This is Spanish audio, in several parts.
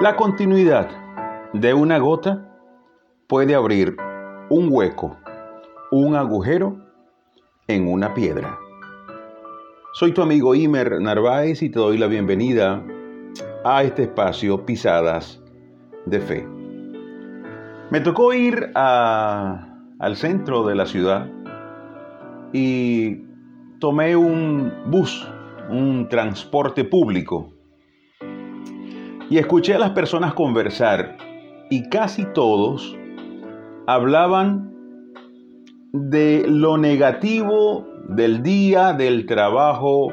La continuidad de una gota puede abrir un hueco, un agujero en una piedra. Soy tu amigo Imer Narváez y te doy la bienvenida a este espacio Pisadas de Fe. Me tocó ir al centro de la ciudad y tomé un bus, un transporte público y escuché a las personas conversar y casi todos hablaban de lo negativo del día, del trabajo,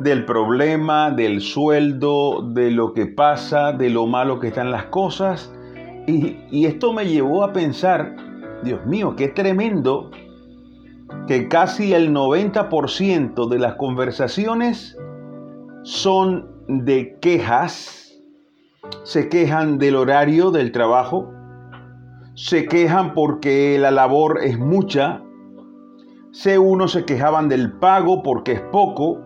del problema, del sueldo, de lo que pasa, de lo malo que están las cosas. Y, esto me llevó a pensar, Dios mío, qué tremendo que casi el 90% de las conversaciones son de quejas se quejan del horario del trabajo, se quejan porque la labor es mucha, sé unos se quejaban del pago porque es poco,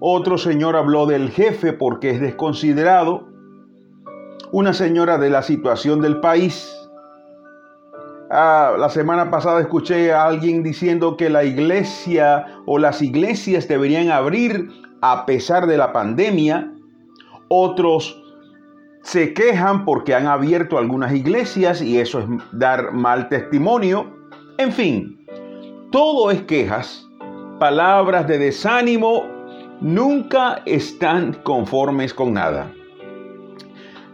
otro señor habló del jefe porque es desconsiderado, una señora de la situación del país. Ah, la semana pasada escuché a alguien diciendo que la iglesia o las iglesias deberían abrir a pesar de la pandemia. Otros se quejan porque han abierto algunas iglesias y eso es dar mal testimonio. En fin, todo es quejas, palabras de desánimo, nunca están conformes con nada.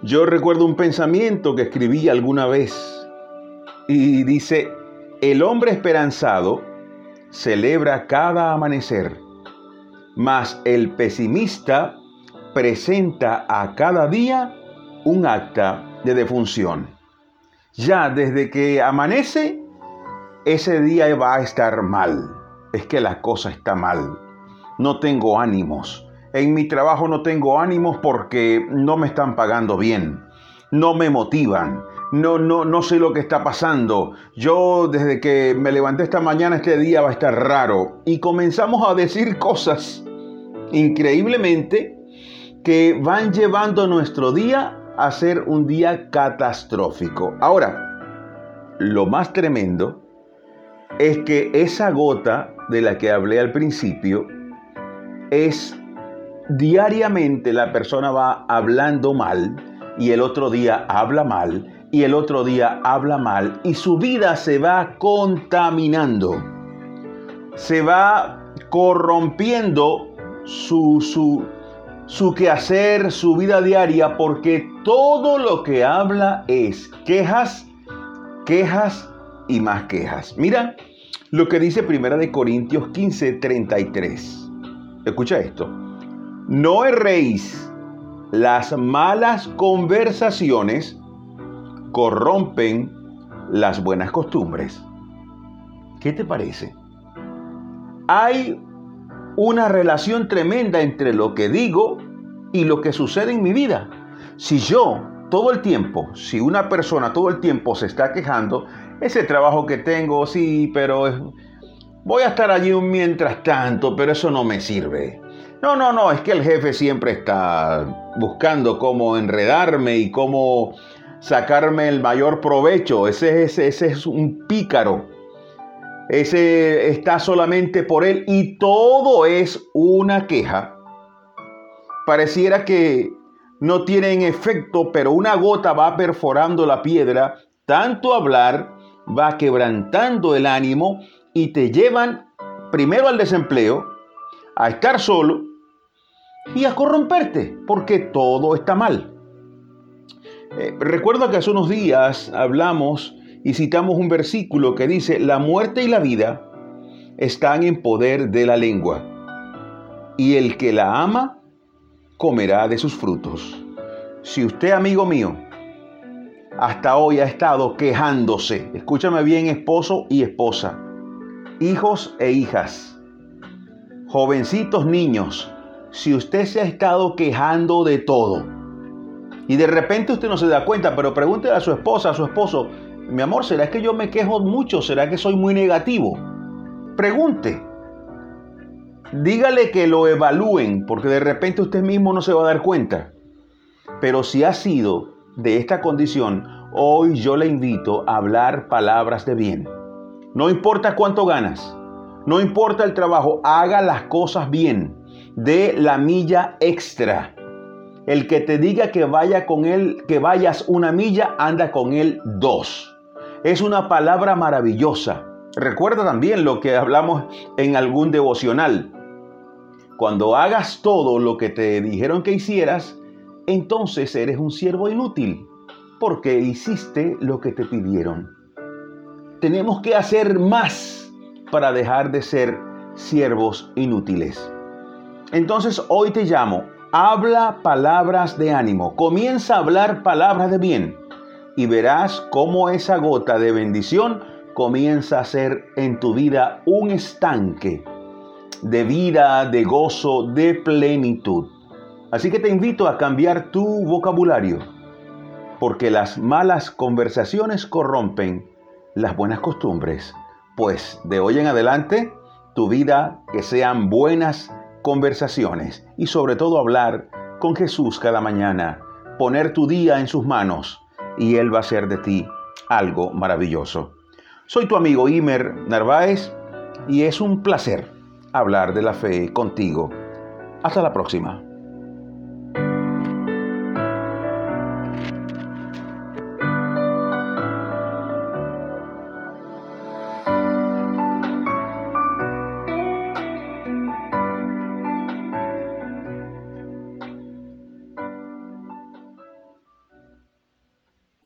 Yo recuerdo un pensamiento que escribí alguna vez y dice, el hombre esperanzado celebra cada amanecer, mas el pesimista presenta a cada día un acta de defunción. Ya desde que amanece, ese día va a estar mal. Es que la cosa está mal. No tengo ánimos. En mi trabajo no tengo ánimos porque no me están pagando bien. No me motivan. No, no, no sé lo que está pasando. Yo desde que me levanté esta mañana, este día va a estar raro. Y comenzamos a decir cosas increíblemente que van llevando nuestro día a ser un día catastrófico. Ahora, lo más tremendo es que esa gota de la que hablé al principio es diariamente la persona va hablando mal y el otro día habla mal y el otro día habla mal y su vida se va contaminando, se va corrompiendo su, su, su quehacer, su vida diaria, porque todo lo que habla es quejas, quejas y más quejas. Mira lo que dice Primera de Corintios 15, 33. Escucha esto. No erréis, las malas conversaciones corrompen las buenas costumbres. ¿Qué te parece? Hay una relación tremenda entre lo que digo y lo que sucede en mi vida. Si yo todo el tiempo, si una persona todo el tiempo se está quejando, ese trabajo que tengo, sí, pero voy a estar allí mientras tanto, pero eso no me sirve. No, no, no, es que el jefe siempre está buscando cómo enredarme y cómo sacarme el mayor provecho. Ese, ese, ese es un pícaro. Ese está solamente por él y todo es una queja. Pareciera que no tienen efecto, pero una gota va perforando la piedra, tanto hablar va quebrantando el ánimo y te llevan primero al desempleo, a estar solo y a corromperte, porque todo está mal. Eh, recuerdo que hace unos días hablamos y citamos un versículo que dice, la muerte y la vida están en poder de la lengua, y el que la ama comerá de sus frutos. Si usted, amigo mío, hasta hoy ha estado quejándose, escúchame bien, esposo y esposa, hijos e hijas, jovencitos niños, si usted se ha estado quejando de todo, y de repente usted no se da cuenta, pero pregúntele a su esposa, a su esposo, mi amor, ¿será que yo me quejo mucho? ¿Será que soy muy negativo? Pregunte. Dígale que lo evalúen, porque de repente usted mismo no se va a dar cuenta. Pero si ha sido de esta condición, hoy yo le invito a hablar palabras de bien. No importa cuánto ganas, no importa el trabajo, haga las cosas bien. De la milla extra. El que te diga que vaya con él, que vayas una milla, anda con él dos. Es una palabra maravillosa. Recuerda también lo que hablamos en algún devocional. Cuando hagas todo lo que te dijeron que hicieras, entonces eres un siervo inútil, porque hiciste lo que te pidieron. Tenemos que hacer más para dejar de ser siervos inútiles. Entonces hoy te llamo, habla palabras de ánimo, comienza a hablar palabras de bien y verás cómo esa gota de bendición comienza a ser en tu vida un estanque de vida, de gozo, de plenitud. Así que te invito a cambiar tu vocabulario, porque las malas conversaciones corrompen las buenas costumbres. Pues de hoy en adelante, tu vida que sean buenas conversaciones y sobre todo hablar con Jesús cada mañana, poner tu día en sus manos y Él va a hacer de ti algo maravilloso. Soy tu amigo Imer Narváez y es un placer hablar de la fe contigo. Hasta la próxima.